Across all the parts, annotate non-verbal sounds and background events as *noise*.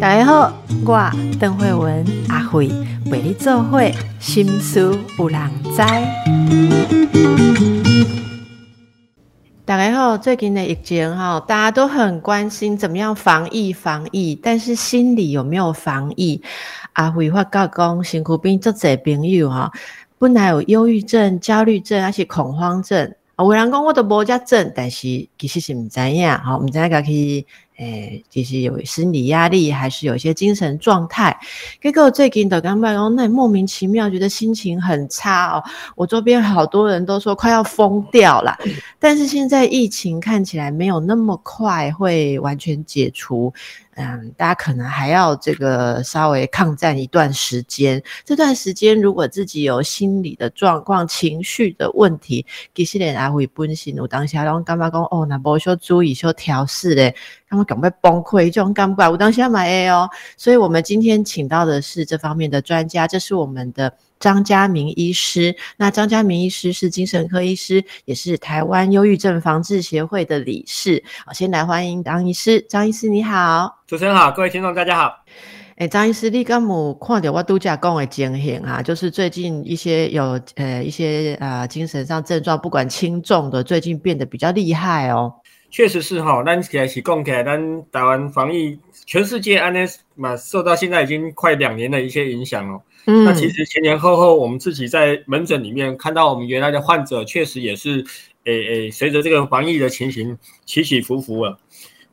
大家好，我邓慧文阿慧为你做会心思有人知。大家好，最近的疫情哈，大家都很关心怎么样防疫防疫，但是心里有没有防疫？阿慧发觉讲，辛苦病做者朋友哈，本来有忧郁症、焦虑症，而且恐慌症。啊，有人讲我都无遮症，但是其实是毋知影，吼，毋知影家去，诶，其实有心理压力，还是有一些精神状态。结果最近的刚办公，那莫名其妙觉得心情很差哦。我周边好多人都说快要疯掉了，但是现在疫情看起来没有那么快会完全解除。嗯，大家可能还要这个稍微抗战一段时间。这段时间，如果自己有心理的状况、情绪的问题，其实连还会分心。我当下然后干嘛讲哦，那无需注意需调试嘞，他们赶快崩溃，这种感觉我当下买 A 哦。所以我们今天请到的是这方面的专家，这是我们的。张家明医师，那张家明医师是精神科医师，也是台湾忧郁症防治协会的理事。好，先来欢迎张医师。张医师你好，主持人好，各位听众大家好。哎，张医师，你敢有看到我度假讲的情形啊？就是最近一些有呃一些呃精神上症状，不管轻重的，最近变得比较厉害哦。确实是哈，咱起来是讲起来，咱台湾防疫，全世界安尼嘛，受到现在已经快两年的一些影响哦。那其实前前后后，我们自己在门诊里面看到，我们原来的患者确实也是，诶诶，随着这个防疫的情形起起伏伏了。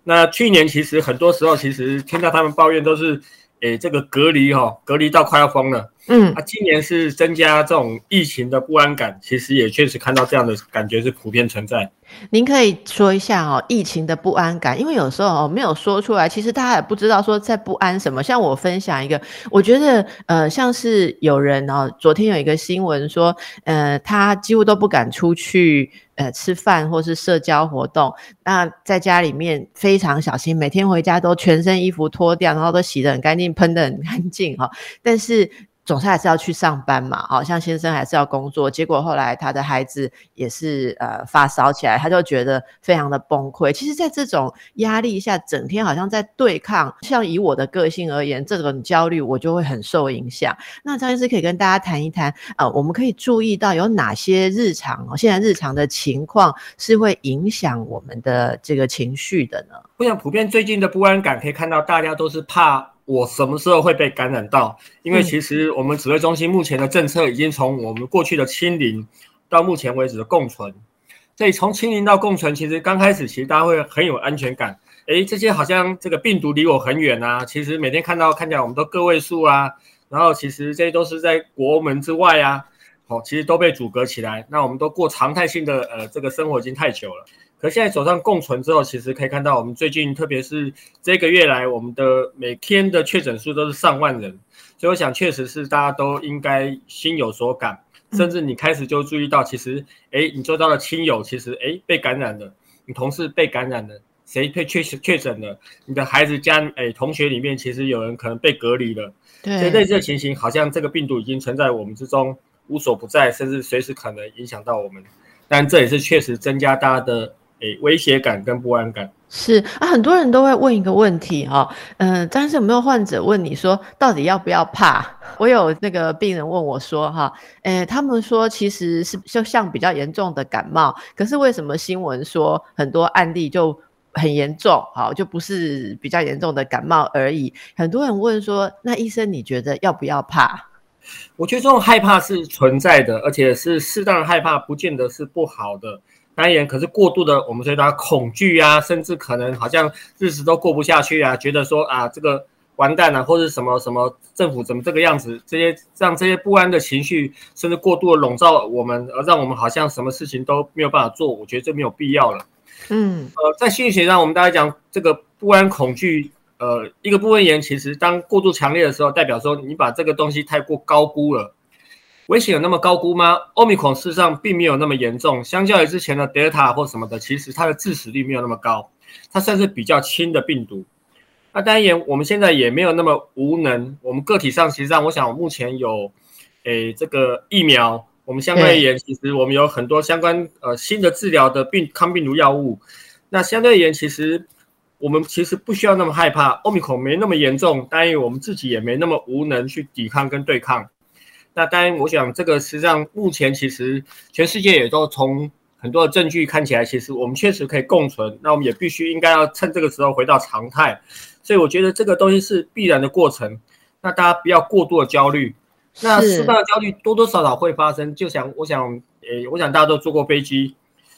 那去年其实很多时候，其实听到他们抱怨都是，诶，这个隔离哈，隔离到快要疯了。嗯，啊，今年是增加这种疫情的不安感，其实也确实看到这样的感觉是普遍存在。您可以说一下哦，疫情的不安感，因为有时候哦没有说出来，其实大家也不知道说在不安什么。像我分享一个，我觉得呃像是有人哦，昨天有一个新闻说，呃他几乎都不敢出去呃吃饭或是社交活动，那在家里面非常小心，每天回家都全身衣服脱掉，然后都洗得很干净，喷得很干净哈，但是。总是还是要去上班嘛，好像先生还是要工作。结果后来他的孩子也是呃发烧起来，他就觉得非常的崩溃。其实，在这种压力下，整天好像在对抗。像以我的个性而言，这种焦虑我就会很受影响。那张医师可以跟大家谈一谈啊，我们可以注意到有哪些日常哦，现在日常的情况是会影响我们的这个情绪的呢？我想普遍最近的不安感，可以看到大家都是怕。我什么时候会被感染到？因为其实我们指挥中心目前的政策已经从我们过去的清零到目前为止的共存。所以从清零到共存，其实刚开始其实大家会很有安全感。诶，这些好像这个病毒离我很远啊。其实每天看到看起来我们都个位数啊，然后其实这些都是在国门之外啊，哦，其实都被阻隔起来。那我们都过常态性的呃这个生活已经太久了。可现在走上共存之后，其实可以看到，我们最近特别是这个月来，我们的每天的确诊数都是上万人，所以我想，确实是大家都应该心有所感，甚至你开始就注意到，其实，哎，你周遭的亲友，其实，哎，被感染了，你同事被感染了，谁被确实确诊了，你的孩子家，哎，同学里面，其实有人可能被隔离了，对，所以类似的情形，好像这个病毒已经存在我们之中，无所不在，甚至随时可能影响到我们，但这也是确实增加大家的。诶，威胁感跟不安感是啊，很多人都会问一个问题哈，嗯，但是有没有患者问你说，到底要不要怕？*laughs* 我有那个病人问我说，哈，诶，他们说其实是就像比较严重的感冒，可是为什么新闻说很多案例就很严重？好，就不是比较严重的感冒而已。很多人问说，那医生你觉得要不要怕？我觉得这种害怕是存在的，而且是适当的害怕，不见得是不好的。当然，可是过度的，我们所以他恐惧啊，甚至可能好像日子都过不下去啊，觉得说啊，这个完蛋了，或者什么什么政府怎么这个样子，这些让这些不安的情绪，甚至过度的笼罩我们，而让我们好像什么事情都没有办法做。我觉得这没有必要了。嗯，呃，在心理学上，我们大家讲这个不安恐惧，呃，一个部分言，其实当过度强烈的时候，代表说你把这个东西太过高估了。危险有那么高估吗？欧米孔事实上并没有那么严重，相较于之前的德尔塔或什么的，其实它的致死率没有那么高，它算是比较轻的病毒。那当然，我们现在也没有那么无能。我们个体上，其实上，我想目前有，诶，这个疫苗，我们相对而言，其实我们有很多相关呃新的治疗的病抗病毒药物。那相对而言，其实我们其实不需要那么害怕，欧米孔没那么严重，当然我们自己也没那么无能去抵抗跟对抗。那当然，我想这个实际上目前其实全世界也都从很多的证据看起来，其实我们确实可以共存。那我们也必须应该要趁这个时候回到常态。所以我觉得这个东西是必然的过程。那大家不要过度的焦虑。那适当的焦虑多多少少会发生。就想我想，诶，我想大家都坐过飞机。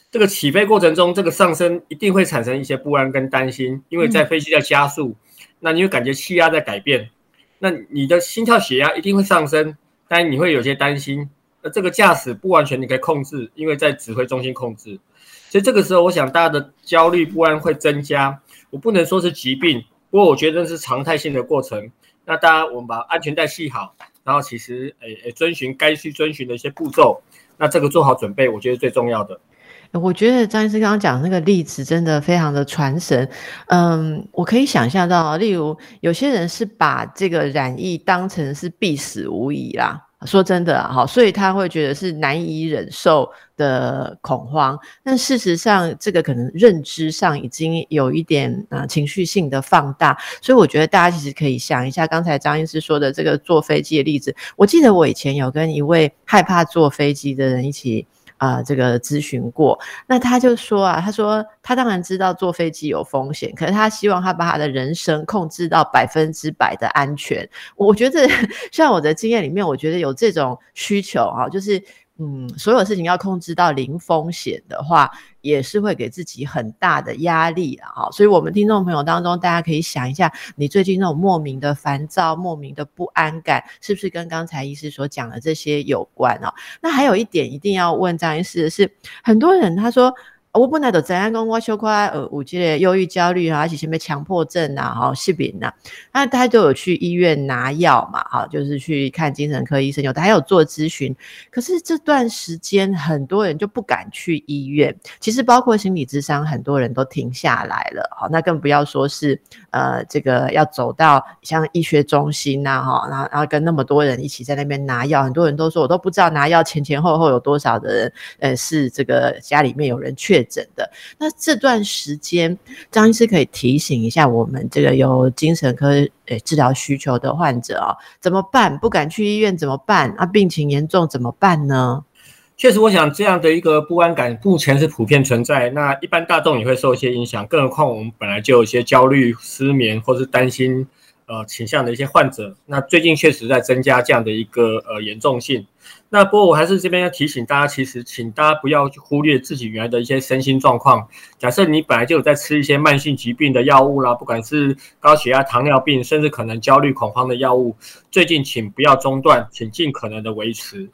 这个起飞过程中，这个上升一定会产生一些不安跟担心，因为在飞机在加速，那你会感觉气压在改变，那你的心跳血压一定会上升，但你会有些担心。那这个驾驶不完全你可以控制，因为在指挥中心控制，所以这个时候我想大家的焦虑不安会增加。我不能说是疾病，不过我觉得是常态性的过程。那大家我们把安全带系好，然后其实诶诶遵循该去遵循的一些步骤，那这个做好准备，我觉得最重要的。我觉得张医师刚刚讲那个例子真的非常的传神，嗯，我可以想象到，例如有些人是把这个染疫当成是必死无疑啦，说真的哈，所以他会觉得是难以忍受的恐慌。但事实上，这个可能认知上已经有一点呃情绪性的放大，所以我觉得大家其实可以想一下刚才张医师说的这个坐飞机的例子。我记得我以前有跟一位害怕坐飞机的人一起。啊，这个咨询过，那他就说啊，他说他当然知道坐飞机有风险，可是他希望他把他的人生控制到百分之百的安全。我觉得 *laughs* 像我的经验里面，我觉得有这种需求啊，就是。嗯，所有事情要控制到零风险的话，也是会给自己很大的压力啊。所以，我们听众朋友当中，大家可以想一下，你最近那种莫名的烦躁、莫名的不安感，是不是跟刚才医师所讲的这些有关啊？那还有一点一定要问张医师的是，很多人他说。我本来都怎样讲，我小块呃，有这个忧郁、焦虑啊，而且前面强迫症啊，哈，失眠呐，那他都有去医院拿药嘛，哈，就是去看精神科医生，有的还有做咨询。可是这段时间，很多人就不敢去医院。其实包括心理咨商，很多人都停下来了，好，那更不要说是呃，这个要走到像医学中心呐，哈，然后然后跟那么多人一起在那边拿药，很多人都说我都不知道拿药前前后后有多少的人，呃，是这个家里面有人确。诊的那这段时间，张医师可以提醒一下我们这个有精神科诶治疗需求的患者啊，怎么办？不敢去医院怎么办？啊，病情严重怎么办呢？确实，我想这样的一个不安感目前是普遍存在，那一般大众也会受一些影响，更何况我们本来就有一些焦虑、失眠或是担心呃倾向的一些患者，那最近确实在增加这样的一个呃严重性。那不过我还是这边要提醒大家，其实请大家不要忽略自己原来的一些身心状况。假设你本来就有在吃一些慢性疾病的药物啦，不管是高血压、糖尿病，甚至可能焦虑、恐慌的药物，最近请不要中断，请尽可能的维持。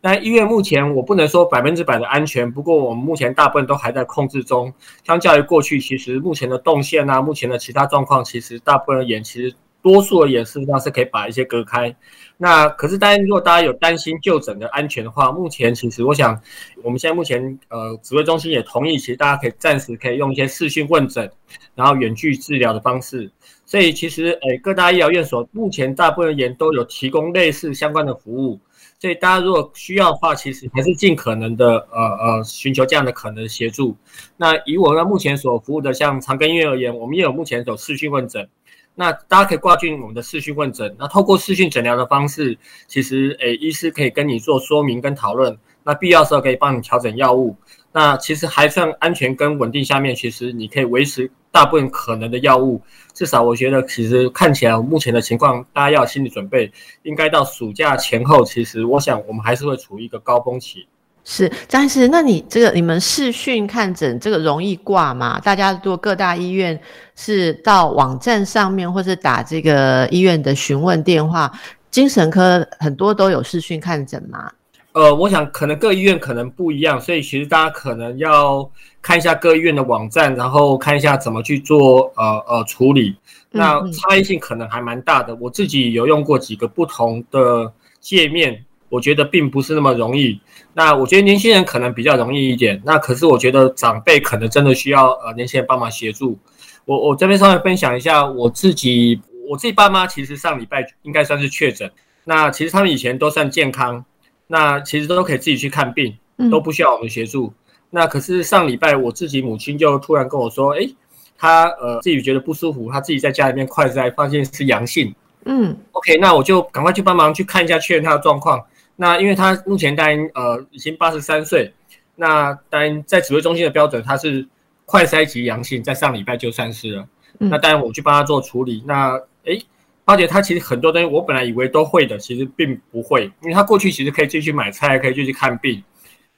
那医院目前我不能说百分之百的安全，不过我们目前大部分都还在控制中。相较于过去，其实目前的动线啊，目前的其他状况，其实大部分眼其实。多数而言，事实上是可以把一些隔开。那可是，当然，如果大家有担心就诊的安全的话，目前其实我想，我们现在目前呃指挥中心也同意，其实大家可以暂时可以用一些视讯问诊，然后远距治疗的方式。所以其实，诶，各大医疗院所目前大部分言都有提供类似相关的服务。所以大家如果需要的话，其实还是尽可能的呃呃寻求这样的可能协助。那以我们目前所服务的像长庚医院而言，我们也有目前有视讯问诊。那大家可以挂进我们的视讯问诊，那透过视讯诊疗的方式，其实诶，医师可以跟你做说明跟讨论，那必要时候可以帮你调整药物，那其实还算安全跟稳定下面，其实你可以维持大部分可能的药物，至少我觉得其实看起来目前的情况，大家要有心理准备，应该到暑假前后，其实我想我们还是会处于一个高峰期。是张医师，那你这个你们视讯看诊这个容易挂吗？大家如果各大医院是到网站上面，或是打这个医院的询问电话，精神科很多都有视讯看诊吗？呃，我想可能各医院可能不一样，所以其实大家可能要看一下各医院的网站，然后看一下怎么去做呃呃处理。那差异性可能还蛮大的。我自己有用过几个不同的界面。我觉得并不是那么容易。那我觉得年轻人可能比较容易一点。那可是我觉得长辈可能真的需要呃年轻人帮忙协助。我我这边稍微分享一下我自己，我自己爸妈其实上礼拜应该算是确诊。那其实他们以前都算健康，那其实都可以自己去看病，都不需要我们协助。那可是上礼拜我自己母亲就突然跟我说，哎。她呃自己觉得不舒服，她自己在家里面快筛发现是阳性，嗯，OK，那我就赶快去帮忙去看一下，确认她的状况。那因为他目前当然呃已经八十三岁，那当然在指挥中心的标准他是快筛级阳性，在上礼拜就散失了。那当然我去帮他做处理。那诶，花姐她其实很多东西我本来以为都会的，其实并不会，因为他过去其实可以继续买菜，可以继续看病。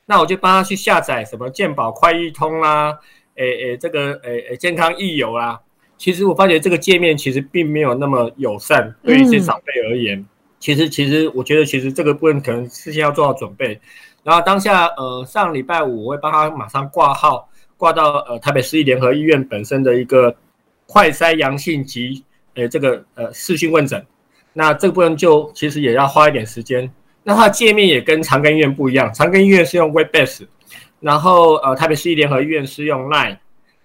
那我就帮他去下载什么健保快易通啦，诶诶，这个诶诶健康易友啦。其实我发觉这个界面其实并没有那么友善，对一些长辈而言。其实其实我觉得其实这个部分可能事先要做好准备。然后当下呃上礼拜五我会帮他马上挂号，挂到呃台北市立联合医院本身的一个快筛阳性及诶这个呃视讯问诊。那这个部分就其实也要花一点时间。那它界面也跟长庚医院不一样，长庚医院是用 Webbase，然后呃台北市立联合医院是用 Line，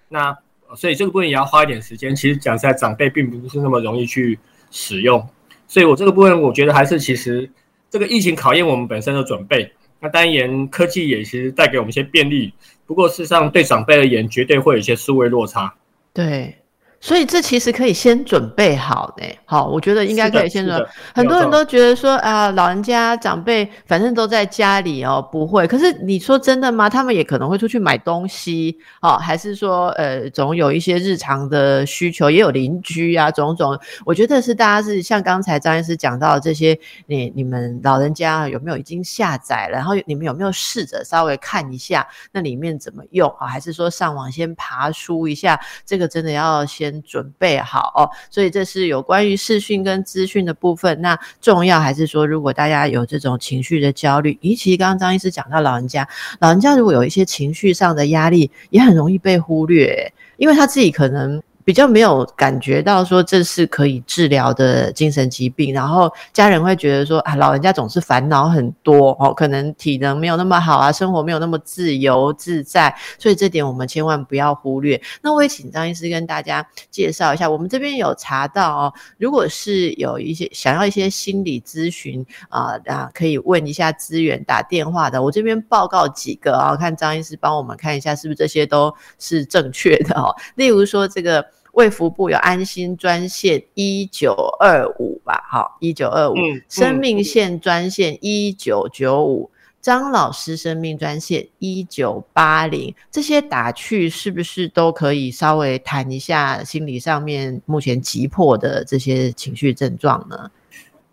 那所以这个部分也要花一点时间。其实讲实在，长辈并不是那么容易去使用，所以我这个部分我觉得还是其实这个疫情考验我们本身的准备。那当然科技也其实带给我们一些便利，不过事实上对长辈而言，绝对会有一些思维落差。对。所以这其实可以先准备好呢。好，我觉得应该可以先准。很多人都觉得说啊，老人家长辈反正都在家里哦，不会。可是你说真的吗？他们也可能会出去买东西哦，还是说呃，总有一些日常的需求，也有邻居啊，种种。我觉得是大家是像刚才张医师讲到这些，你你们老人家有没有已经下载了？然后你们有没有试着稍微看一下那里面怎么用啊？还是说上网先爬书一下？这个真的要先。准备好哦，所以这是有关于视讯跟资讯的部分。那重要还是说，如果大家有这种情绪的焦虑，尤其刚刚张医师讲到老人家，老人家如果有一些情绪上的压力，也很容易被忽略，因为他自己可能。比较没有感觉到说这是可以治疗的精神疾病，然后家人会觉得说啊，老人家总是烦恼很多哦，可能体能没有那么好啊，生活没有那么自由自在，所以这点我们千万不要忽略。那我也请张医师跟大家介绍一下，我们这边有查到哦，如果是有一些想要一些心理咨询啊啊，可以问一下资源打电话的，我这边报告几个啊，看张医师帮我们看一下是不是这些都是正确的哦。例如说这个。卫福部有安心专线一九二五吧，好，一九二五，生命线专线一九九五，张老师生命专线一九八零，这些打去是不是都可以稍微谈一下心理上面目前急迫的这些情绪症状呢？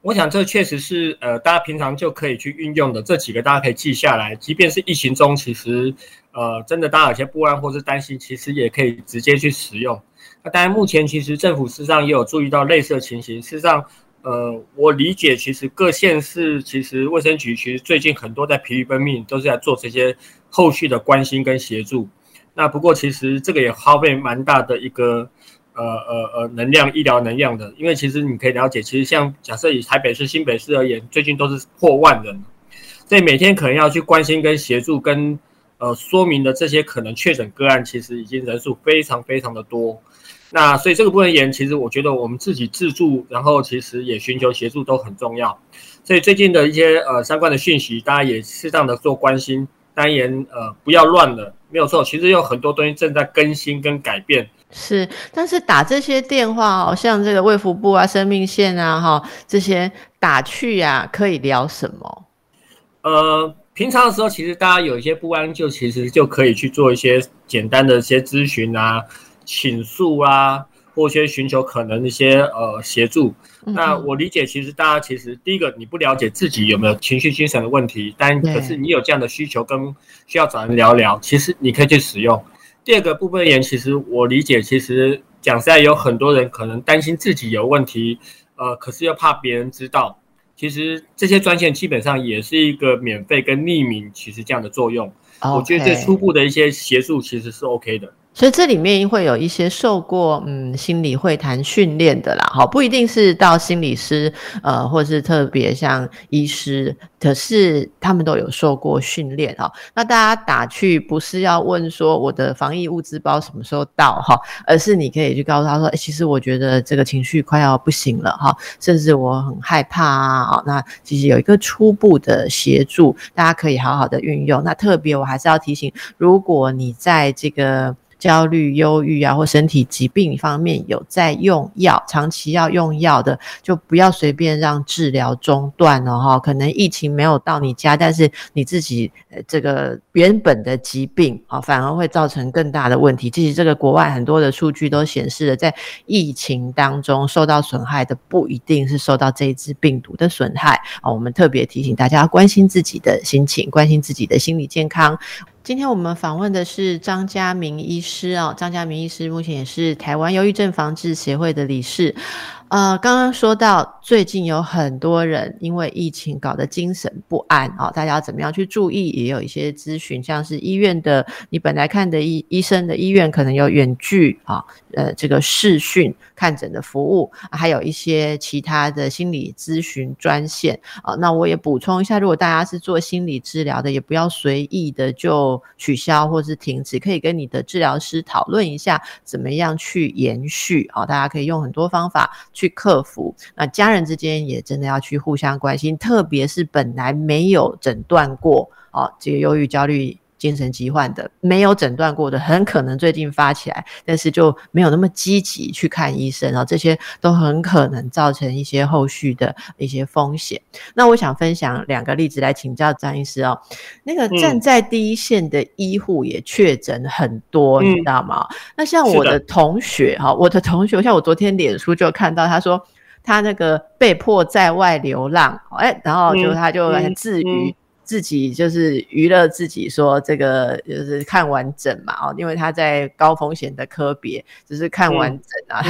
我想这确实是呃，大家平常就可以去运用的这几个，大家可以记下来。即便是疫情中，其实呃，真的大家有些不安或是担心，其实也可以直接去使用。但，目前其实政府事实上也有注意到类似的情形。事实上，呃，我理解，其实各县市其实卫生局其实最近很多在疲于奔命，都是在做这些后续的关心跟协助。那不过，其实这个也耗费蛮大的一个呃呃呃能量，医疗能量的。因为其实你可以了解，其实像假设以台北市、新北市而言，最近都是破万人，所以每天可能要去关心跟协助跟呃说明的这些可能确诊个案，其实已经人数非常非常的多。那所以这个部分言，其实我觉得我们自己自助，然后其实也寻求协助都很重要。所以最近的一些呃相关的讯息，大家也适当的做关心，单言呃不要乱了，没有错。其实有很多东西正在更新跟改变。是，但是打这些电话哦，像这个卫福部啊、生命线啊，哈，这些打去呀，可以聊什么？呃，平常的时候，其实大家有一些不安，就其实就可以去做一些简单的一些咨询啊。倾诉啊，或些寻求可能一些呃协助。那我理解，其实大家其实第一个你不了解自己有没有情绪精神的问题，但可是你有这样的需求跟需要找人聊聊，其实你可以去使用。第二个部分而言，其实我理解，其实讲实在有很多人可能担心自己有问题，呃，可是又怕别人知道。其实这些专线基本上也是一个免费跟匿名，其实这样的作用。我觉得这初步的一些协助其实是 OK 的。所以这里面会有一些受过嗯心理会谈训练的啦，好，不一定是到心理师，呃，或是特别像医师，可是他们都有受过训练哈。那大家打去不是要问说我的防疫物资包什么时候到哈，而是你可以去告诉他说，其实我觉得这个情绪快要不行了哈，甚至我很害怕啊。那其实有一个初步的协助，大家可以好好的运用。那特别我还是要提醒，如果你在这个焦虑、忧郁啊，或身体疾病方面有在用药，长期要用药的，就不要随便让治疗中断了哈。可能疫情没有到你家，但是你自己呃这个原本的疾病啊，反而会造成更大的问题。其实这个国外很多的数据都显示了，在疫情当中受到损害的不一定是受到这一支病毒的损害啊。我们特别提醒大家关心自己的心情，关心自己的心理健康。今天我们访问的是张家明医师啊，张家明医师目前也是台湾忧郁症防治协会的理事。呃，刚刚说到最近有很多人因为疫情搞得精神不安啊，大家怎么样去注意？也有一些咨询，像是医院的，你本来看的医医生的医院可能有远距啊，呃，这个视讯看诊的服务，还有一些其他的心理咨询专线啊。那我也补充一下，如果大家是做心理治疗的，也不要随意的就取消或是停止，可以跟你的治疗师讨论一下，怎么样去延续啊？大家可以用很多方法。去克服，那家人之间也真的要去互相关心，特别是本来没有诊断过哦，这个忧郁、焦虑。精神疾患的没有诊断过的，很可能最近发起来，但是就没有那么积极去看医生，然后这些都很可能造成一些后续的一些风险。那我想分享两个例子来请教张医师哦。那个站在第一线的医护也确诊很多，你知道吗？那像我的同学哈，我的同学，像我昨天脸书就看到他说他那个被迫在外流浪，哎，然后就他就至于。自己就是娱乐自己，说这个就是看完整嘛哦，因为他在高风险的科别，就是看完整啊，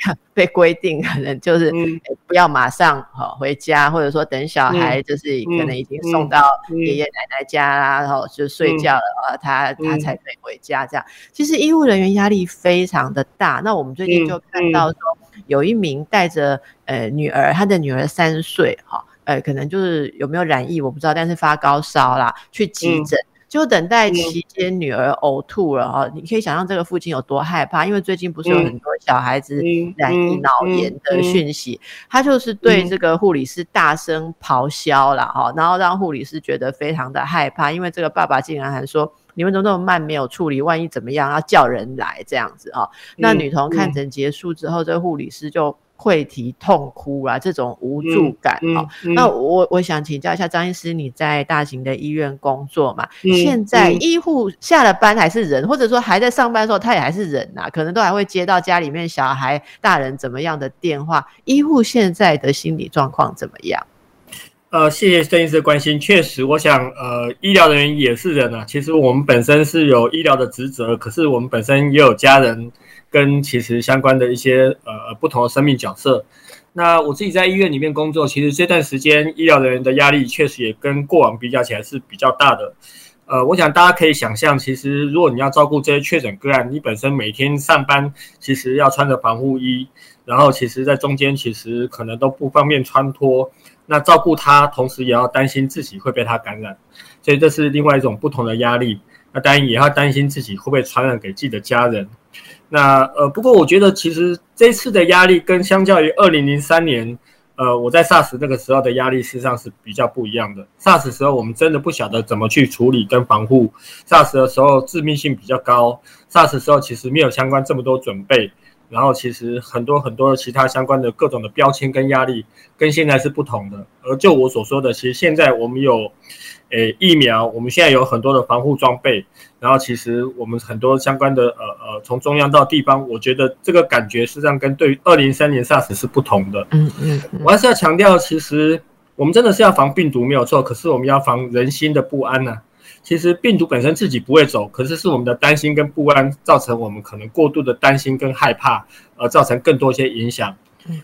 他 *laughs* 被规定可能就是不要马上哈回家，或者说等小孩就是可能已经送到爷爷奶奶家啦，然后就睡觉了啊，他他才可以回家这样。其实医务人员压力非常的大，那我们最近就看到说有一名带着呃女儿，他的女儿三岁哈。呃，可能就是有没有染疫，我不知道，但是发高烧啦，去急诊，就等待期间女儿呕吐了哈，你可以想象这个父亲有多害怕，因为最近不是有很多小孩子染疫脑炎的讯息，他就是对这个护理师大声咆哮了哈，然后让护理师觉得非常的害怕，因为这个爸爸竟然还说你们怎么那么慢，没有处理，万一怎么样，要叫人来这样子哈。那女童看诊结束之后，这个护理师就。会啼痛哭啊，这种无助感啊。那我我想请教一下张医师，你在大型的医院工作嘛？现在医护下了班还是人，或者说还在上班的时候，他也还是人呐？可能都还会接到家里面小孩、大人怎么样的电话。医护现在的心理状况怎么样？呃，谢谢郑医师的关心。确实，我想，呃，医疗人员也是人啊。其实我们本身是有医疗的职责，可是我们本身也有家人。跟其实相关的一些呃不同的生命角色，那我自己在医院里面工作，其实这段时间医疗人员的压力确实也跟过往比较起来是比较大的。呃，我想大家可以想象，其实如果你要照顾这些确诊个案，你本身每天上班其实要穿着防护衣，然后其实在中间其实可能都不方便穿脱，那照顾他，同时也要担心自己会被他感染，所以这是另外一种不同的压力。那当然也要担心自己会不会传染给自己的家人。那呃，不过我觉得其实这次的压力跟相较于二零零三年，呃，我在 SARS 那个时候的压力事实上是比较不一样的。SARS 时候我们真的不晓得怎么去处理跟防护，SARS 的时候致命性比较高，SARS 时候其实没有相关这么多准备，然后其实很多很多其他相关的各种的标签跟压力跟现在是不同的。而就我所说的，其实现在我们有。诶，疫苗，我们现在有很多的防护装备，然后其实我们很多相关的呃呃，从中央到地方，我觉得这个感觉实际上跟对二零三年 SARS 是不同的。嗯嗯，我还是要强调，其实我们真的是要防病毒没有错，可是我们要防人心的不安呢。其实病毒本身自己不会走，可是是我们的担心跟不安造成我们可能过度的担心跟害怕，而造成更多一些影响。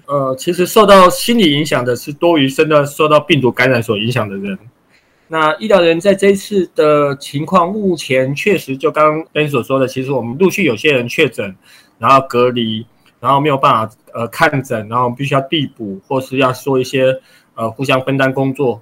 呃，其实受到心理影响的是多于真的受到病毒感染所影响的人。那医疗人在这一次的情况，目前确实就刚刚跟你所说的，其实我们陆续有些人确诊，然后隔离，然后没有办法呃看诊，然后必须要递补，或是要说一些呃互相分担工作。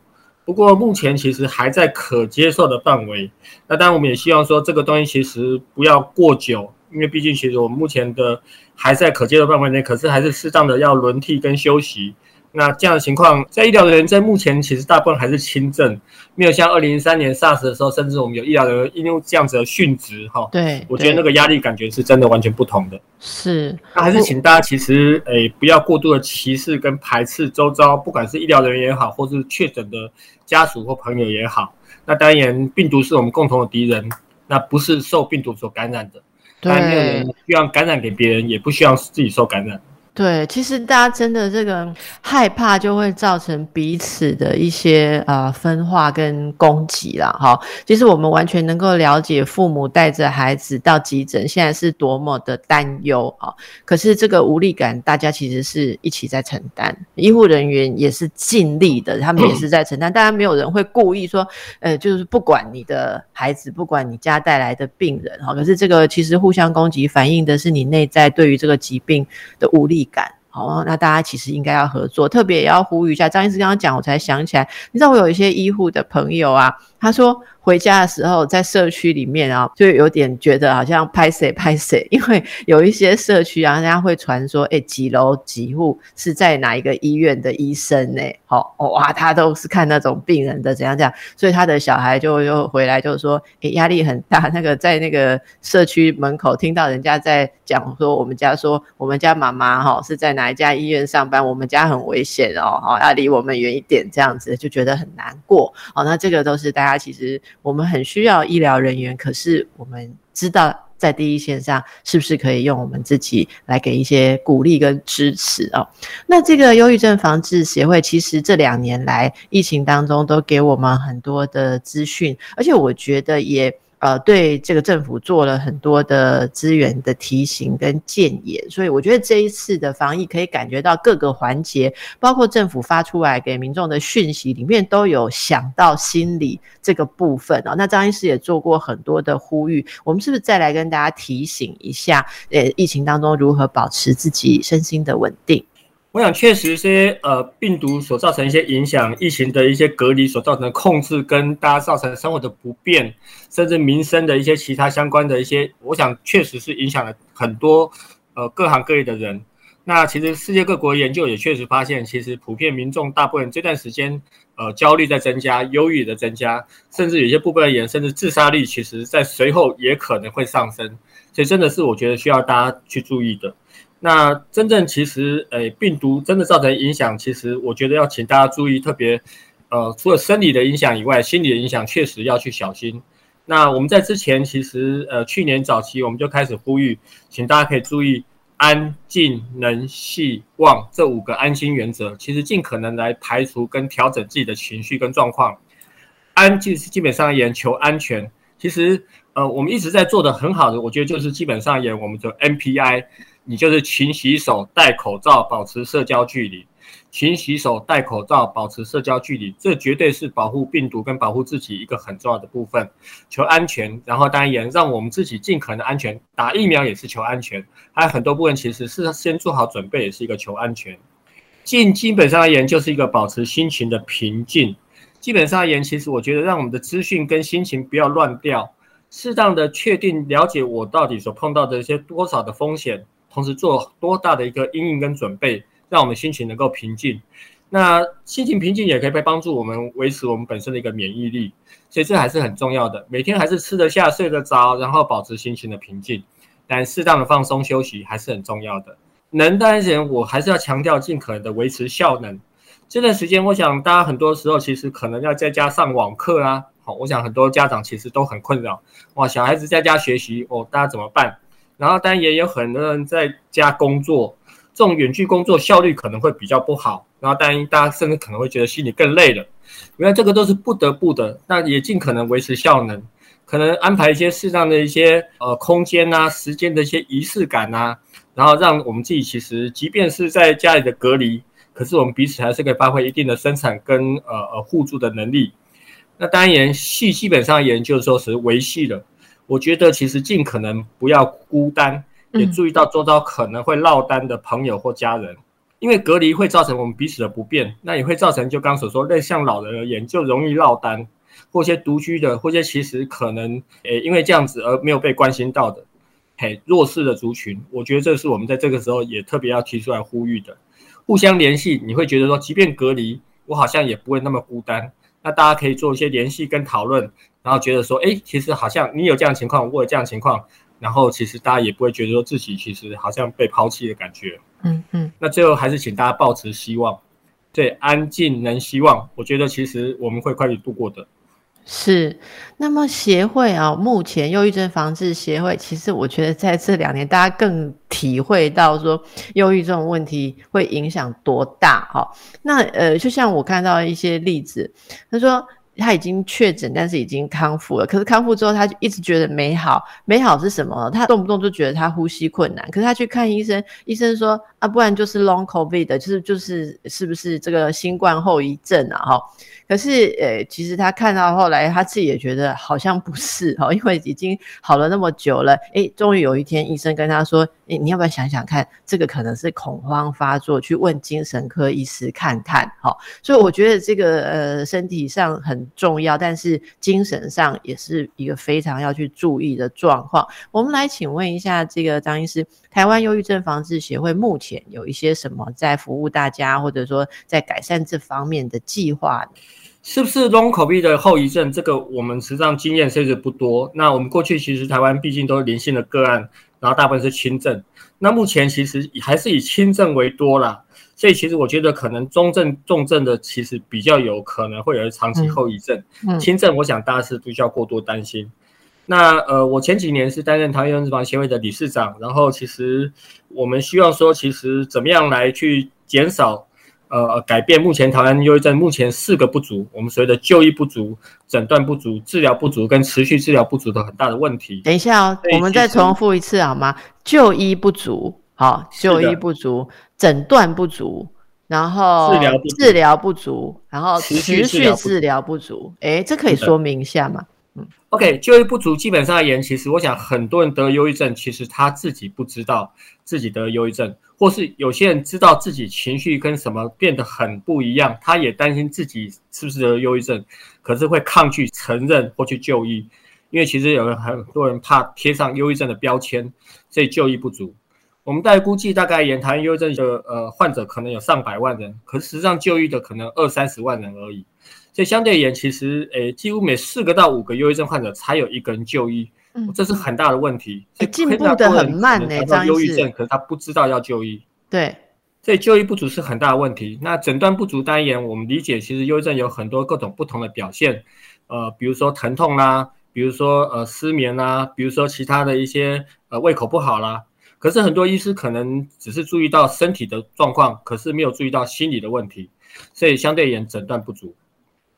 不过目前其实还在可接受的范围。那当然我们也希望说这个东西其实不要过久，因为毕竟其实我们目前的还在可接受范围内，可是还是适当的要轮替跟休息。那这样的情况，在医疗人员在目前其实大部分还是轻症，没有像二零零三年 SARS 的时候，甚至我们有医疗人员因为这样子的殉职哈。对，我觉得那个压力感觉是真的完全不同的。是，那还是请大家其实诶不要过度的歧视跟排斥周遭，不管是医疗人员也好，或是确诊的家属或朋友也好。那当然，病毒是我们共同的敌人，那不是受病毒所感染的。当然，没有人希望感染给别人，也不希望自己受感染。对，其实大家真的这个害怕，就会造成彼此的一些呃分化跟攻击啦。哈。其实我们完全能够了解父母带着孩子到急诊，现在是多么的担忧啊！可是这个无力感，大家其实是一起在承担，医护人员也是尽力的，他们也是在承担。当然，没有人会故意说，呃，就是不管你的孩子，不管你家带来的病人哈。可是这个其实互相攻击，反映的是你内在对于这个疾病的无力。感好，那大家其实应该要合作，特别也要呼吁一下。张医师刚刚讲，我才想起来，你知道我有一些医护的朋友啊，他说。回家的时候，在社区里面啊，就有点觉得好像拍谁拍谁，因为有一些社区啊，人家会传说，哎，几楼几户是在哪一个医院的医生呢？好，哇，他都是看那种病人的怎样怎样，所以他的小孩就又回来就说，哎，压力很大。那个在那个社区门口听到人家在讲说，我们家说我们家妈妈哈是在哪一家医院上班，我们家很危险哦，好要离我们远一点，这样子就觉得很难过。哦，那这个都是大家其实。我们很需要医疗人员，可是我们知道在第一线上是不是可以用我们自己来给一些鼓励跟支持哦？那这个忧郁症防治协会其实这两年来疫情当中都给我们很多的资讯，而且我觉得也。呃，对这个政府做了很多的资源的提醒跟建言，所以我觉得这一次的防疫可以感觉到各个环节，包括政府发出来给民众的讯息里面都有想到心理这个部分啊。那张医师也做过很多的呼吁，我们是不是再来跟大家提醒一下？呃，疫情当中如何保持自己身心的稳定？我想，确实，些呃病毒所造成一些影响，疫情的一些隔离所造成的控制，跟大家造成生活的不便，甚至民生的一些其他相关的一些，我想确实是影响了很多呃各行各业的人。那其实世界各国研究也确实发现，其实普遍民众大部分这段时间呃焦虑在增加，忧郁的增加，甚至有些部分人，甚至自杀率其实在随后也可能会上升。所以真的是我觉得需要大家去注意的。那真正其实，诶，病毒真的造成影响，其实我觉得要请大家注意，特别，呃，除了生理的影响以外，心理的影响确实要去小心。那我们在之前其实，呃，去年早期我们就开始呼吁，请大家可以注意安静、能、细、望这五个安心原则，其实尽可能来排除跟调整自己的情绪跟状况。安静是基本上言求安全，其实，呃，我们一直在做的很好的，我觉得就是基本上言我们的 NPI。你就是勤洗手、戴口罩、保持社交距离。勤洗手、戴口罩、保持社交距离，这绝对是保护病毒跟保护自己一个很重要的部分。求安全，然后当然也让我们自己尽可能安全。打疫苗也是求安全，还有很多部分其实是先做好准备，也是一个求安全。进基本上而言，就是一个保持心情的平静。基本上而言，其实我觉得让我们的资讯跟心情不要乱掉，适当的确定了解我到底所碰到的一些多少的风险。同时做多大的一个应应跟准备，让我们心情能够平静。那心情平静也可以被帮助我们维持我们本身的一个免疫力，所以这还是很重要的。每天还是吃得下、睡得着，然后保持心情的平静。但适当的放松休息还是很重要的。能当然，我还是要强调尽可能的维持效能。这段时间，我想大家很多时候其实可能要在家上网课啊。好，我想很多家长其实都很困扰。哇，小孩子在家学习哦，大家怎么办？然后，当然也有很多人在家工作，这种远距工作效率可能会比较不好。然后，当然大家甚至可能会觉得心里更累了。原来这个都是不得不的，那也尽可能维持效能，可能安排一些适当的一些呃空间啊、时间的一些仪式感啊，然后让我们自己其实即便是在家里的隔离，可是我们彼此还是可以发挥一定的生产跟呃呃互助的能力。那当然，系基本上研究说是维系了。我觉得其实尽可能不要孤单，也注意到周遭可能会落单的朋友或家人，因为隔离会造成我们彼此的不便，那也会造成就刚所说，类像老人而言就容易落单，或些独居的，或些其实可能诶因为这样子而没有被关心到的，嘿弱势的族群，我觉得这是我们在这个时候也特别要提出来呼吁的。互相联系，你会觉得说，即便隔离，我好像也不会那么孤单。那大家可以做一些联系跟讨论，然后觉得说，哎，其实好像你有这样情况，我有这样情况，然后其实大家也不会觉得说自己其实好像被抛弃的感觉。嗯嗯。那最后还是请大家保持希望，对，安静能希望，我觉得其实我们会快点度过的。是，那么协会啊，目前忧郁症防治协会，其实我觉得在这两年，大家更体会到说，忧郁这种问题会影响多大哈。那呃，就像我看到一些例子，他说他已经确诊，但是已经康复了，可是康复之后，他就一直觉得没好，没好是什么？他动不动就觉得他呼吸困难，可是他去看医生，医生说啊，不然就是 long covid，的就是就是是不是这个新冠后遗症啊？哈。可是，呃，其实他看到后来，他自己也觉得好像不是哦，因为已经好了那么久了，诶，终于有一天医生跟他说，诶，你要不要想想看，这个可能是恐慌发作，去问精神科医师看看，哈。所以我觉得这个呃身体上很重要，但是精神上也是一个非常要去注意的状况。我们来请问一下这个张医师，台湾忧郁症防治协会目前有一些什么在服务大家，或者说在改善这方面的计划？是不是 long COVID 的后遗症？这个我们实际上经验甚至不多。那我们过去其实台湾毕竟都是零星的个案，然后大部分是轻症。那目前其实还是以轻症为多啦。所以其实我觉得可能中症、重症的其实比较有可能会有长期后遗症。轻症我想大家是不需要过多担心。那呃，我前几年是担任台湾忧郁症协会的理事长，然后其实我们希望说，其实怎么样来去减少。呃，改变目前台湾忧郁症目前四个不足，我们所谓的就医不足、诊断不足、治疗不足跟持续治疗不足的很大的问题。等一下哦，我们再重复一次好吗？就医不足，好，就医不足，诊断不足，然后治疗治疗不足，然后持续治疗不足。哎，这可以说明一下吗？OK，就医不足，基本上而言，其实我想很多人得忧郁症，其实他自己不知道自己得忧郁症，或是有些人知道自己情绪跟什么变得很不一样，他也担心自己是不是得忧郁症，可是会抗拒承认或去就医，因为其实有很多人怕贴上忧郁症的标签，所以就医不足。我们大概估计，大概言谈忧郁症的呃患者可能有上百万人，可是实际上就医的可能二三十万人而已。所以相对而言，其实诶，几乎每四个到五个忧郁症患者才有一个人就医，嗯这是很大的问题。进步的很慢呢，张忧郁症，可是他不知道要就医。对，所以就医不足是很大的问题。那诊断不足单言，我们理解其实忧郁症有很多各种不同的表现，呃，比如说疼痛啦，比如说呃失眠啦，比如说其他的一些呃胃口不好啦。可是很多医师可能只是注意到身体的状况，可是没有注意到心理的问题，所以相对而言诊断不足。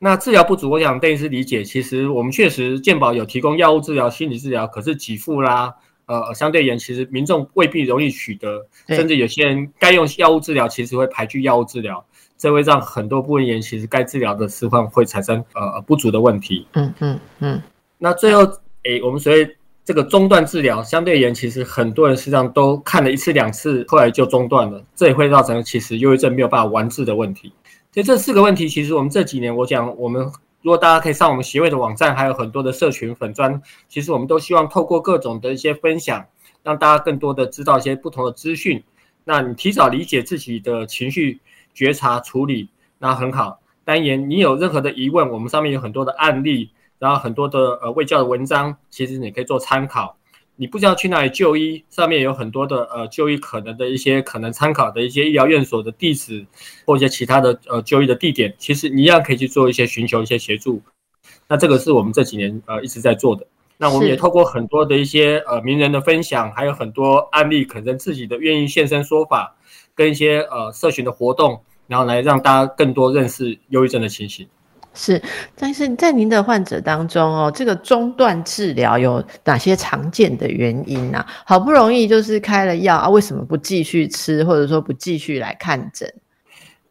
那治疗不足，我想邓医师理解，其实我们确实健保有提供药物治疗、心理治疗，可是给付啦，呃，相对言，其实民众未必容易取得，甚至有些人该用药物治疗，其实会排拒药物治疗，这会让很多部分人其实该治疗的时况会产生呃不足的问题。嗯嗯嗯。那最后，诶，我们所谓这个中断治疗，相对言，其实很多人实际上都看了一次两次，后来就中断了，这也会造成其实忧郁症没有办法完治的问题。所以这四个问题，其实我们这几年，我讲，我们如果大家可以上我们协会的网站，还有很多的社群粉砖，其实我们都希望透过各种的一些分享，让大家更多的知道一些不同的资讯。那你提早理解自己的情绪觉察处理，那很好。当然，你有任何的疑问，我们上面有很多的案例，然后很多的呃卫教的文章，其实你可以做参考。你不知道去哪里就医，上面有很多的呃就医可能的一些可能参考的一些医疗院所的地址，或一些其他的呃就医的地点，其实你一样可以去做一些寻求一些协助。那这个是我们这几年呃一直在做的。那我们也透过很多的一些呃名人的分享，还有很多案例，可能自己的愿意现身说法，跟一些呃社群的活动，然后来让大家更多认识忧郁症的情形。是，但是在您的患者当中哦，这个中断治疗有哪些常见的原因呢？好不容易就是开了药啊，为什么不继续吃，或者说不继续来看诊？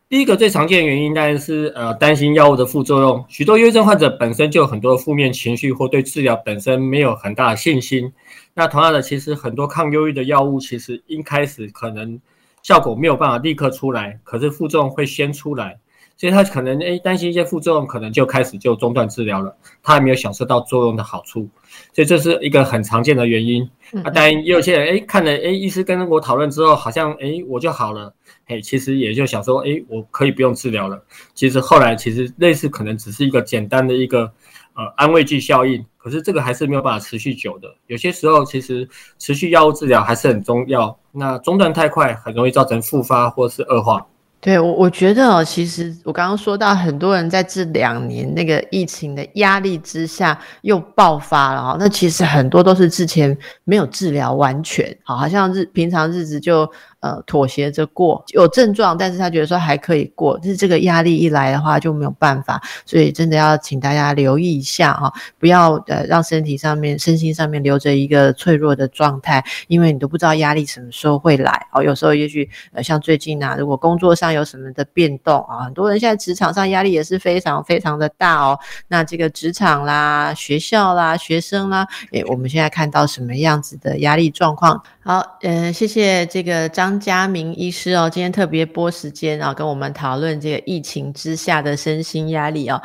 第一个最常见的原因当然是呃担心药物的副作用。许多忧郁症患者本身就有很多负面情绪，或对治疗本身没有很大的信心。那同样的，其实很多抗忧郁的药物，其实一开始可能效果没有办法立刻出来，可是副作用会先出来。所以他可能诶担心一些副作用，可能就开始就中断治疗了，他还没有享受到作用的好处，所以这是一个很常见的原因。啊，当然也有些人诶看了诶医师跟我讨论之后，好像诶我就好了，诶其实也就想说诶我可以不用治疗了。其实后来其实类似可能只是一个简单的一个呃安慰剂效应，可是这个还是没有办法持续久的。有些时候其实持续药物治疗还是很重要，那中断太快很容易造成复发或是恶化。对我，我觉得哦，其实我刚刚说到，很多人在这两年那个疫情的压力之下又爆发了哈。那其实很多都是之前没有治疗完全，好，好像日平常日子就。呃，妥协着过有症状，但是他觉得说还可以过，但是这个压力一来的话就没有办法，所以真的要请大家留意一下哈，不要呃让身体上面、身心上面留着一个脆弱的状态，因为你都不知道压力什么时候会来哦。有时候也许呃像最近啊，如果工作上有什么的变动啊，很多人现在职场上压力也是非常非常的大哦。那这个职场啦、学校啦、学生啦，诶，我们现在看到什么样子的压力状况？好，嗯，谢谢这个张家明医师哦，今天特别拨时间啊，跟我们讨论这个疫情之下的身心压力哦。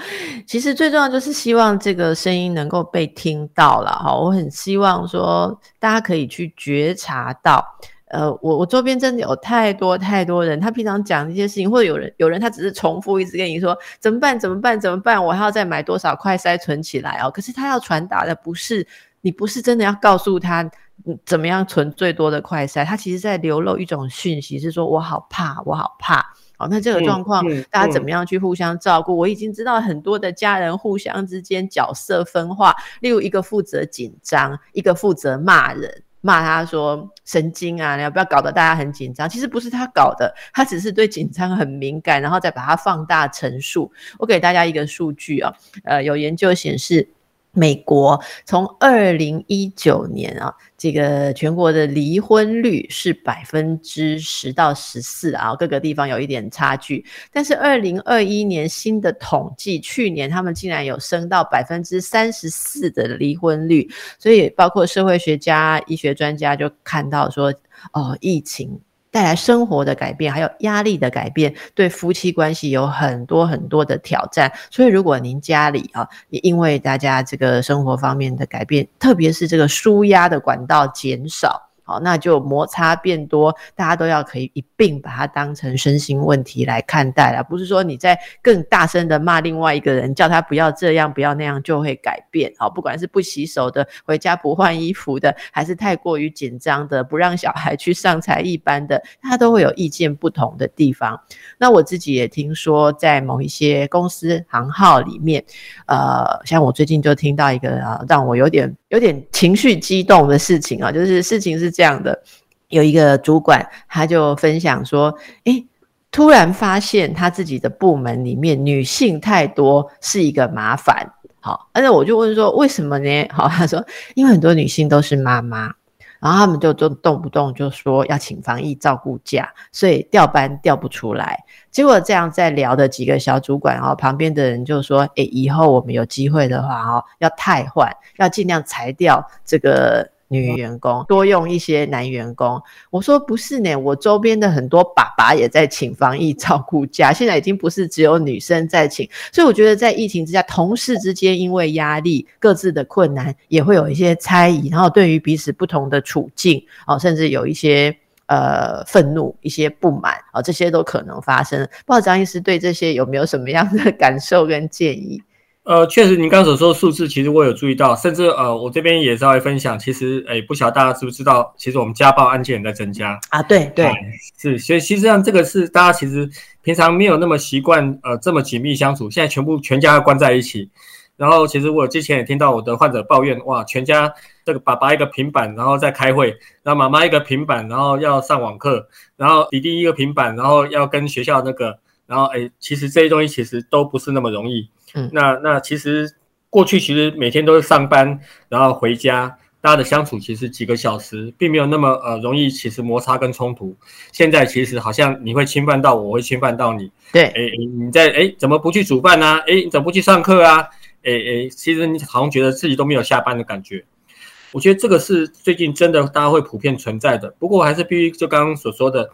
其实最重要就是希望这个声音能够被听到了哈。我很希望说大家可以去觉察到，呃，我我周边真的有太多太多人，他平常讲一些事情，或者有人有人他只是重复一直跟你说怎么办怎么办怎么办，我还要再买多少块塞存起来哦。可是他要传达的不是你不是真的要告诉他。怎么样存最多的快筛？它其实在流露一种讯息，是说我好怕，我好怕。好，那这个状况，大家怎么样去互相照顾？我已经知道很多的家人互相之间角色分化，例如一个负责紧张，一个负责骂人，骂他说神经啊，你要不要搞得大家很紧张？其实不是他搞的，他只是对紧张很敏感，然后再把它放大陈述。我给大家一个数据啊，呃，有研究显示。美国从二零一九年啊，这个全国的离婚率是百分之十到十四啊，各个地方有一点差距。但是二零二一年新的统计，去年他们竟然有升到百分之三十四的离婚率，所以包括社会学家、医学专家就看到说，哦，疫情。带来生活的改变，还有压力的改变，对夫妻关系有很多很多的挑战。所以，如果您家里啊，也因为大家这个生活方面的改变，特别是这个舒压的管道减少。好，那就摩擦变多，大家都要可以一并把它当成身心问题来看待了，不是说你在更大声的骂另外一个人，叫他不要这样不要那样就会改变。好，不管是不洗手的，回家不换衣服的，还是太过于紧张的，不让小孩去上才艺班的，他都会有意见不同的地方。那我自己也听说，在某一些公司行号里面，呃，像我最近就听到一个啊，让我有点有点情绪激动的事情啊，就是事情是。这样的有一个主管，他就分享说：“诶，突然发现他自己的部门里面女性太多，是一个麻烦。好，那我就问说为什么呢？好，他说因为很多女性都是妈妈，然后他们就就动不动就说要请防疫照顾假，所以调班调不出来。结果这样在聊的几个小主管，哦旁边的人就说：诶，以后我们有机会的话，哦，要汰换，要尽量裁掉这个。”女员工多用一些男员工，我说不是呢，我周边的很多爸爸也在请防疫照顾假，现在已经不是只有女生在请，所以我觉得在疫情之下，同事之间因为压力、各自的困难，也会有一些猜疑，然后对于彼此不同的处境，哦，甚至有一些呃愤怒、一些不满，哦，这些都可能发生。不知道张医师对这些有没有什么样的感受跟建议？呃，确实，您刚所说的数字，其实我有注意到，甚至呃，我这边也稍微分享，其实，哎，不晓得大家知不知道，其实我们家暴案件也在增加。啊，对对，是，所以其实上这个是大家其实平常没有那么习惯，呃，这么紧密相处，现在全部全家要关在一起，然后其实我之前也听到我的患者抱怨，哇，全家这个爸爸一个平板，然后在开会，然后妈妈一个平板，然后要上网课，然后弟弟一个平板，然后要跟学校那个，然后哎，其实这些东西其实都不是那么容易。嗯，那那其实过去其实每天都是上班，然后回家，大家的相处其实几个小时，并没有那么呃容易，其实摩擦跟冲突。现在其实好像你会侵犯到我，我会侵犯到你。对，哎，你在哎怎么不去煮饭呢？哎，你怎么不去上课啊？哎哎，其实你好像觉得自己都没有下班的感觉。我觉得这个是最近真的大家会普遍存在的。不过我还是必须就刚刚所说的，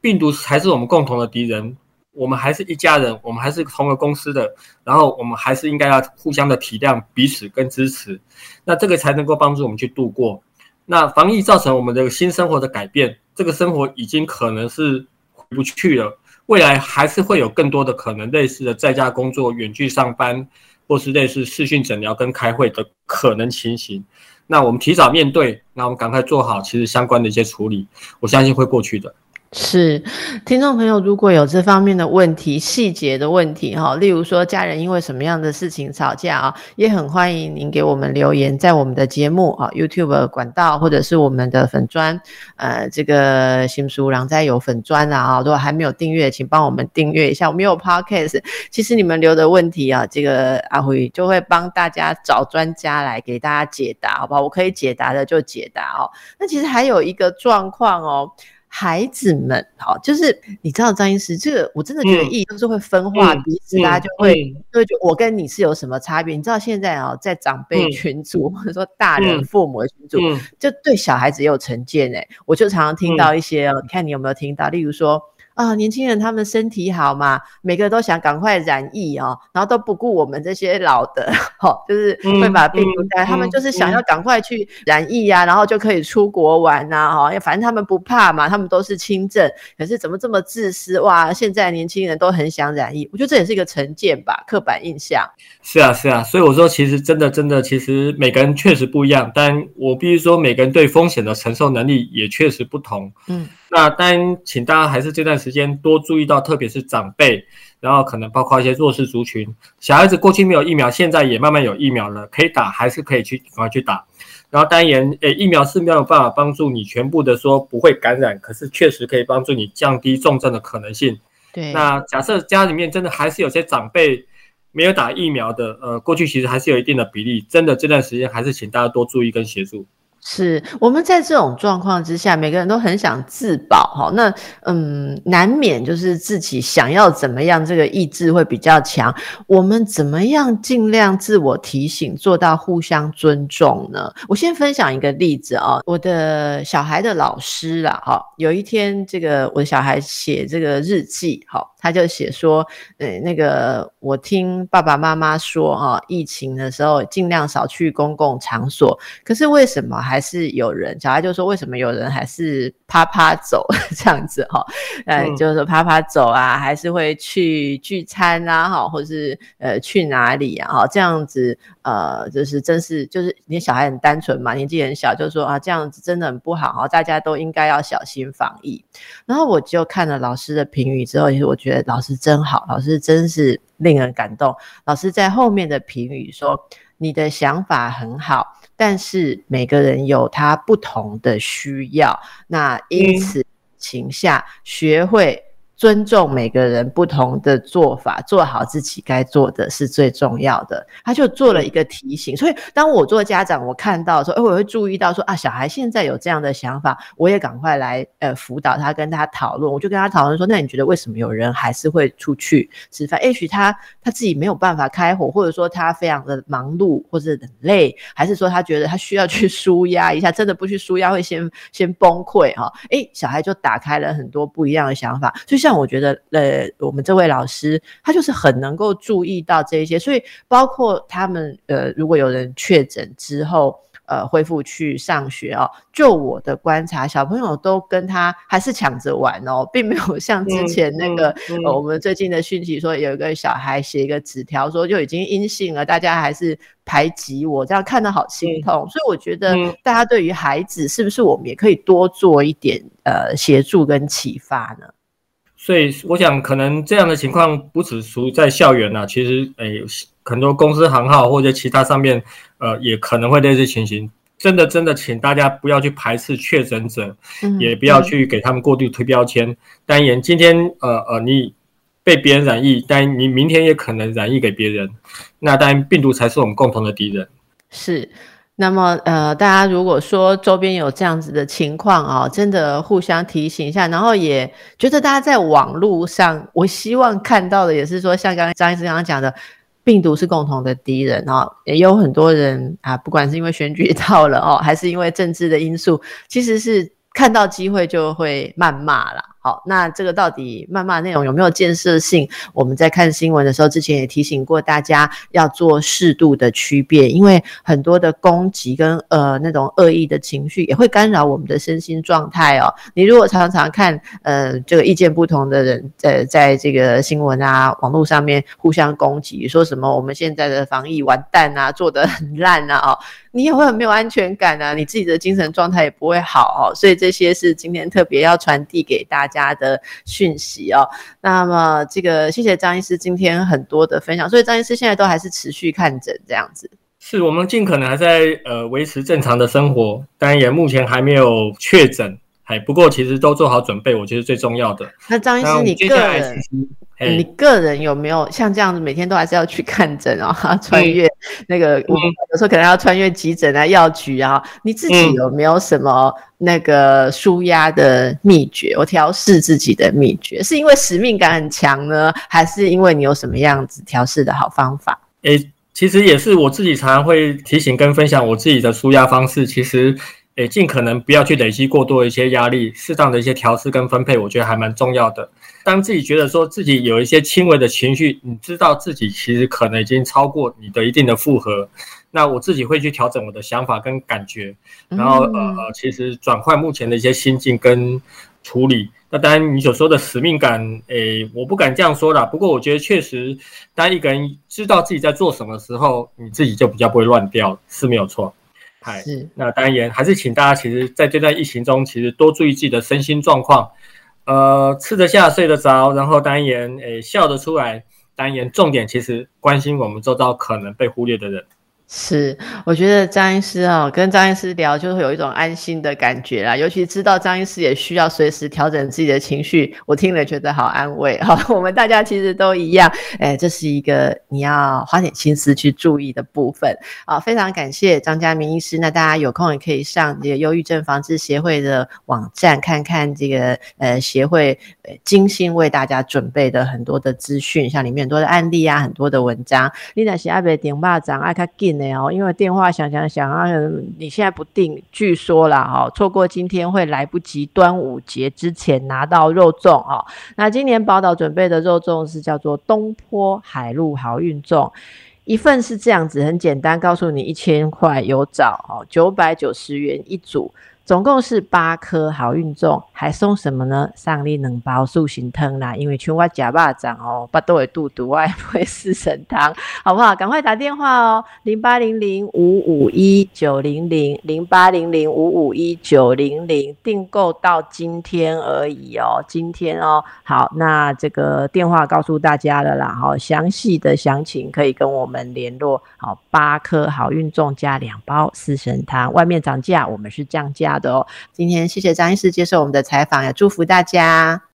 病毒还是我们共同的敌人。我们还是一家人，我们还是同个公司的，然后我们还是应该要互相的体谅彼此跟支持，那这个才能够帮助我们去度过。那防疫造成我们的新生活的改变，这个生活已经可能是回不去了，未来还是会有更多的可能类似的在家工作、远距上班，或是类似视讯诊疗跟开会的可能情形。那我们提早面对，那我们赶快做好其实相关的一些处理，我相信会过去的。是，听众朋友，如果有这方面的问题、细节的问题哈，例如说家人因为什么样的事情吵架啊，也很欢迎您给我们留言，在我们的节目啊 YouTube 管道或者是我们的粉砖，呃，这个新书狼在有粉砖啊，如果还没有订阅，请帮我们订阅一下。我们有 Podcast，其实你们留的问题啊，这个阿辉就会帮大家找专家来给大家解答，好不好？我可以解答的就解答哦。那其实还有一个状况哦。孩子们，好，就是你知道张医师，这个我真的觉得意义就是会分化彼此，大家就会就会觉得我跟你是有什么差别？你知道现在啊，在长辈群组 *laughs* 或者说大人父母的群组，就对小孩子也有成见哎，我就常常听到一些哦，你看你有没有听到？例如说。啊，年轻人他们身体好嘛，每个都想赶快染疫哦，然后都不顾我们这些老的，哈，就是会把病毒带，他们就是想要赶快去染疫呀，然后就可以出国玩呐，哈，反正他们不怕嘛，他们都是轻症，可是怎么这么自私哇？现在年轻人都很想染疫，我觉得这也是一个成见吧，刻板印象。是啊，是啊，所以我说其实真的真的，其实每个人确实不一样，但我必须说每个人对风险的承受能力也确实不同，嗯。那当然，请大家还是这段时间多注意到，特别是长辈，然后可能包括一些弱势族群，小孩子过去没有疫苗，现在也慢慢有疫苗了，可以打，还是可以去赶快去打。然后当然，诶，疫苗是没有办法帮助你全部的说不会感染，可是确实可以帮助你降低重症的可能性。对。那假设家里面真的还是有些长辈没有打疫苗的，呃，过去其实还是有一定的比例，真的这段时间还是请大家多注意跟协助。是我们在这种状况之下，每个人都很想自保哈。那嗯，难免就是自己想要怎么样，这个意志会比较强。我们怎么样尽量自我提醒，做到互相尊重呢？我先分享一个例子啊，我的小孩的老师啦，哈，有一天这个我的小孩写这个日记，哈。他就写说，呃，那个我听爸爸妈妈说，哈，疫情的时候尽量少去公共场所。可是为什么还是有人？小孩就说，为什么有人还是啪啪走 *laughs* 这样子？哈，呃，就是说啪啪走啊，还是会去聚餐啊，哈，或是呃去哪里啊？哈，这样子，呃，就是真是就是你小孩很单纯嘛，年纪很小，就说啊，这样子真的很不好哈，大家都应该要小心防疫。然后我就看了老师的评语之后，其实我觉得。老师真好，老师真是令人感动。老师在后面的评语说：“你的想法很好，但是每个人有他不同的需要，那因此情下学会。”尊重每个人不同的做法，做好自己该做的是最重要的。他就做了一个提醒，所以当我做家长，我看到说，哎，我会注意到说啊，小孩现在有这样的想法，我也赶快来呃辅导他，跟他讨论。我就跟他讨论说，那你觉得为什么有人还是会出去吃饭？也许他他自己没有办法开火，或者说他非常的忙碌或者很累，还是说他觉得他需要去舒压一下？真的不去舒压会先先崩溃哈？哎，小孩就打开了很多不一样的想法，就像。像我觉得，呃，我们这位老师他就是很能够注意到这些，所以包括他们，呃，如果有人确诊之后。呃，恢复去上学哦。就我的观察，小朋友都跟他还是抢着玩哦，并没有像之前那个我们最近的讯息说，有一个小孩写一个纸条说就已经阴性了，大家还是排挤我，这样看得好心痛。所以我觉得大家对于孩子，是不是我们也可以多做一点呃协助跟启发呢？所以我想，可能这样的情况不只属于在校园呐，其实诶，很多公司行号或者其他上面，呃，也可能会类似情形。真的，真的，请大家不要去排斥确诊者，也不要去给他们过度推标签。当然，今天呃呃，你被别人染疫，但你明天也可能染疫给别人。那当然，病毒才是我们共同的敌人。是。那么，呃，大家如果说周边有这样子的情况啊，真的互相提醒一下，然后也觉得大家在网络上，我希望看到的也是说，像刚刚张医师刚刚讲的，病毒是共同的敌人哦，也有很多人啊，不管是因为选举 *laughs* 到了哦，还是因为政治的因素，其实是看到机会就会谩骂了。好，那这个到底谩骂内容有没有建设性？我们在看新闻的时候，之前也提醒过大家要做适度的区别，因为很多的攻击跟呃那种恶意的情绪也会干扰我们的身心状态哦。你如果常常看呃这个意见不同的人呃在这个新闻啊网络上面互相攻击，说什么我们现在的防疫完蛋啊，做得很烂啊哦。你也会很没有安全感啊，你自己的精神状态也不会好哦，所以这些是今天特别要传递给大家的讯息哦。那么这个谢谢张医师今天很多的分享，所以张医师现在都还是持续看诊这样子。是我们尽可能还在呃维持正常的生活，但也目前还没有确诊，还不过其实都做好准备，我觉得最重要的。那张医师你个人。你个人有没有像这样子每天都还是要去看诊啊？*laughs* 穿越那个，我有时候可能要穿越急诊啊、药局啊。你自己有没有什么那个舒压的秘诀？我调试自己的秘诀，是因为使命感很强呢，还是因为你有什么样子调试的好方法？诶，其实也是我自己常常会提醒跟分享我自己的舒压方式。其实，诶，尽可能不要去累积过多的一些压力，适当的一些调试跟分配，我觉得还蛮重要的。当自己觉得说自己有一些轻微的情绪，你知道自己其实可能已经超过你的一定的负荷，那我自己会去调整我的想法跟感觉，然后呃呃，其实转换目前的一些心境跟处理。那当然你所说的使命感，诶，我不敢这样说啦。不过我觉得确实，当一个人知道自己在做什么时候，你自己就比较不会乱掉，是没有错。是。那当然还是请大家，其实在这段疫情中，其实多注意自己的身心状况。呃，吃得下，睡得着，然后单言，诶，笑得出来，单言，重点其实关心我们周遭可能被忽略的人。是，我觉得张医师啊，跟张医师聊就会有一种安心的感觉啦。尤其知道张医师也需要随时调整自己的情绪，我听了觉得好安慰 *laughs* 哈。我们大家其实都一样，哎，这是一个你要花点心思去注意的部分啊。非常感谢张家明医师，那大家有空也可以上这个忧郁症防治协会的网站看看这个呃协会呃精心为大家准备的很多的资讯，像里面很多的案例啊，很多的文章。你那是阿伯顶巴掌爱卡哦，因为电话想想想啊，你现在不定，据说啦，哈，错过今天会来不及端午节之前拿到肉粽哦。那今年宝岛准备的肉粽是叫做东坡海陆好运粽，一份是这样子，很简单，告诉你一千块有找哦，九百九十元一组。总共是八颗好运粽，还送什么呢？上你两包素心汤啦，因为像我假巴掌哦，巴都会肚肚，我也不会四神汤，好不好？赶快打电话哦，零八零零五五一九零零零八零零五五一九零零，订购到今天而已哦，今天哦，好，那这个电话告诉大家了啦，好，详细的详情可以跟我们联络。好，八颗好运粽加两包四神汤，外面涨价，我们是降价。好的，今天谢谢张医师接受我们的采访，也祝福大家。